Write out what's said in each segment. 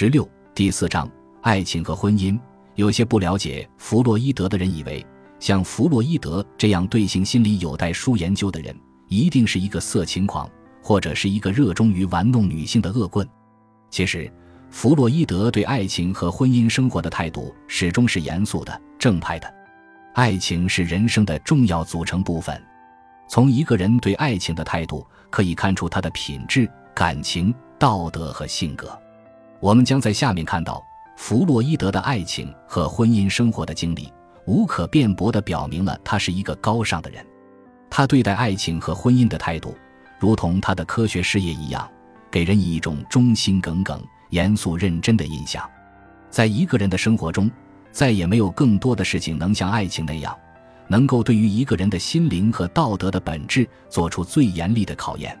十六第四章爱情和婚姻。有些不了解弗洛伊德的人以为，像弗洛伊德这样对性心理有待书研究的人，一定是一个色情狂，或者是一个热衷于玩弄女性的恶棍。其实，弗洛伊德对爱情和婚姻生活的态度始终是严肃的、正派的。爱情是人生的重要组成部分。从一个人对爱情的态度，可以看出他的品质、感情、道德和性格。我们将在下面看到。弗洛伊德的爱情和婚姻生活的经历，无可辩驳地表明了他是一个高尚的人。他对待爱情和婚姻的态度，如同他的科学事业一样，给人以一种忠心耿耿、严肃认真的印象。在一个人的生活中，再也没有更多的事情能像爱情那样，能够对于一个人的心灵和道德的本质做出最严厉的考验。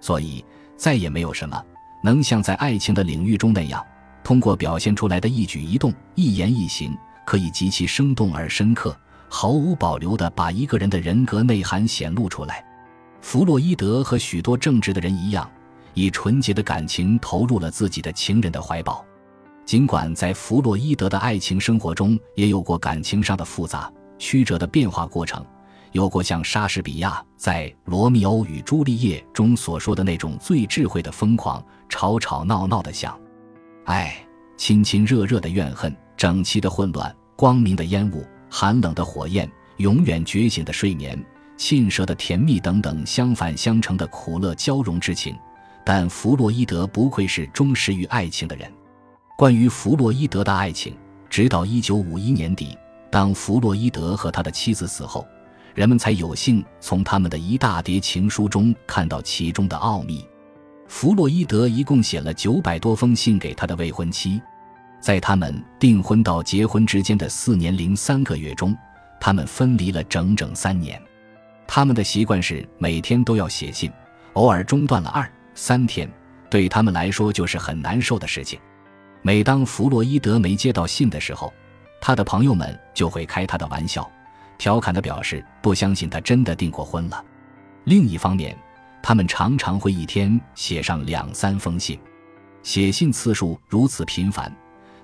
所以，再也没有什么能像在爱情的领域中那样。通过表现出来的一举一动、一言一行，可以极其生动而深刻，毫无保留地把一个人的人格内涵显露出来。弗洛伊德和许多正直的人一样，以纯洁的感情投入了自己的情人的怀抱。尽管在弗洛伊德的爱情生活中也有过感情上的复杂曲折的变化过程，有过像莎士比亚在《罗密欧与朱丽叶》中所说的那种最智慧的疯狂，吵吵闹闹的想。爱，亲亲热热的怨恨，整齐的混乱，光明的烟雾，寒冷的火焰，永远觉醒的睡眠，沁舌的甜蜜等等，相反相成的苦乐交融之情。但弗洛伊德不愧是忠实于爱情的人。关于弗洛伊德的爱情，直到一九五一年底，当弗洛伊德和他的妻子死后，人们才有幸从他们的一大叠情书中看到其中的奥秘。弗洛伊德一共写了九百多封信给他的未婚妻，在他们订婚到结婚之间的四年零三个月中，他们分离了整整三年。他们的习惯是每天都要写信，偶尔中断了二三天，对他们来说就是很难受的事情。每当弗洛伊德没接到信的时候，他的朋友们就会开他的玩笑，调侃地表示不相信他真的订过婚了。另一方面，他们常常会一天写上两三封信，写信次数如此频繁，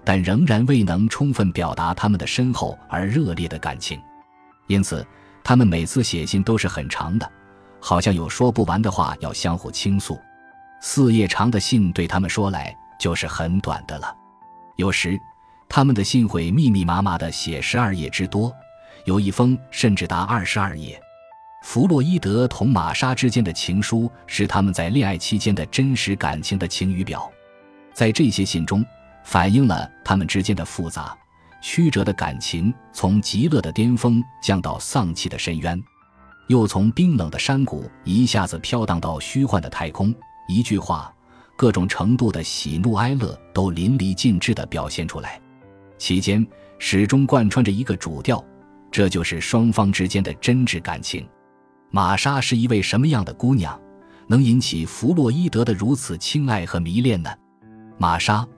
但仍然未能充分表达他们的深厚而热烈的感情。因此，他们每次写信都是很长的，好像有说不完的话要相互倾诉。四页长的信对他们说来就是很短的了。有时，他们的信会密密麻麻地写十二页之多，有一封甚至达二十二页。弗洛伊德同玛莎之间的情书是他们在恋爱期间的真实感情的晴雨表，在这些信中，反映了他们之间的复杂、曲折的感情，从极乐的巅峰降到丧气的深渊，又从冰冷的山谷一下子飘荡到虚幻的太空。一句话，各种程度的喜怒哀乐都淋漓尽致地表现出来，其间始终贯穿着一个主调，这就是双方之间的真挚感情。玛莎是一位什么样的姑娘，能引起弗洛伊德的如此青睐和迷恋呢？玛莎·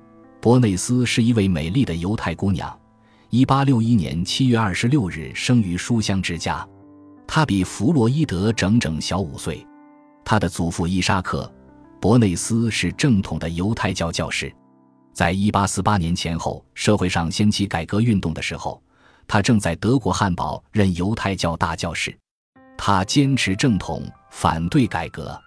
伯内斯是一位美丽的犹太姑娘，1861年7月26日生于书香之家。她比弗洛伊德整整小五岁。她的祖父伊沙克·伯内斯是正统的犹太教教士。在1848年前后，社会上掀起改革运动的时候，他正在德国汉堡任犹太教大教士。他坚持正统，反对改革。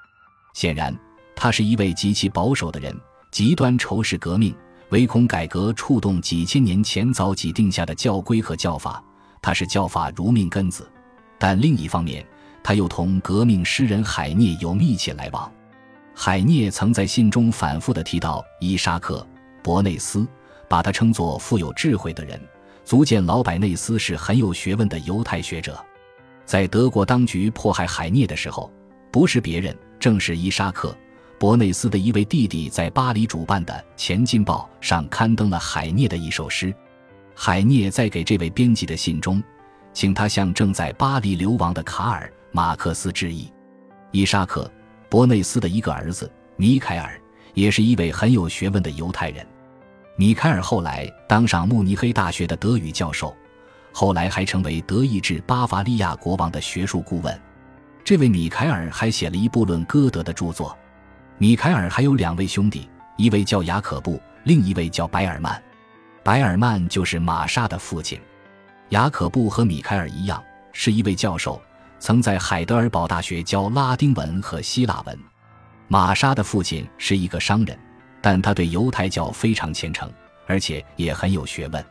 显然，他是一位极其保守的人，极端仇视革命，唯恐改革触动几千年前早几定下的教规和教法。他是教法如命根子。但另一方面，他又同革命诗人海涅有密切来往。海涅曾在信中反复地提到伊沙克·伯内斯，把他称作富有智慧的人，足见老百内斯是很有学问的犹太学者。在德国当局迫害海涅的时候，不是别人，正是伊沙克·伯内斯的一位弟弟在巴黎主办的《前进报》上刊登了海涅的一首诗。海涅在给这位编辑的信中，请他向正在巴黎流亡的卡尔·马克思致意。伊沙克·伯内斯的一个儿子米凯尔，也是一位很有学问的犹太人。米凯尔后来当上慕尼黑大学的德语教授。后来还成为德意志巴伐利亚国王的学术顾问。这位米凯尔还写了一部论歌德的著作。米凯尔还有两位兄弟，一位叫雅可布，另一位叫白尔曼。白尔曼就是玛莎的父亲。雅可布和米凯尔一样，是一位教授，曾在海德尔堡大学教拉丁文和希腊文。玛莎的父亲是一个商人，但他对犹太教非常虔诚，而且也很有学问。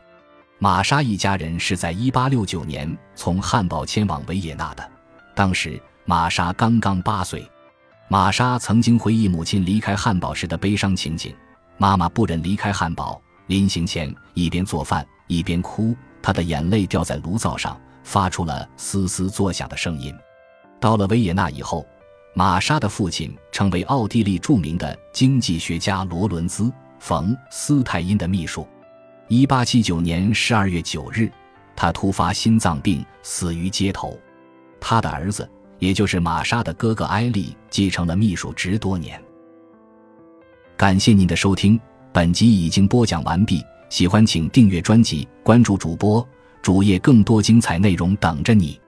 玛莎一家人是在1869年从汉堡迁往维也纳的，当时玛莎刚刚八岁。玛莎曾经回忆母亲离开汉堡时的悲伤情景：妈妈不忍离开汉堡，临行前一边做饭一边哭。她的眼泪掉在炉灶上，发出了嘶嘶作响的声音。到了维也纳以后，玛莎的父亲成为奥地利著名的经济学家罗伦兹·冯·斯泰因的秘书。1879年12月9日，他突发心脏病死于街头。他的儿子，也就是玛莎的哥哥埃利，继承了秘书职多年。感谢您的收听，本集已经播讲完毕。喜欢请订阅专辑，关注主播主页，更多精彩内容等着你。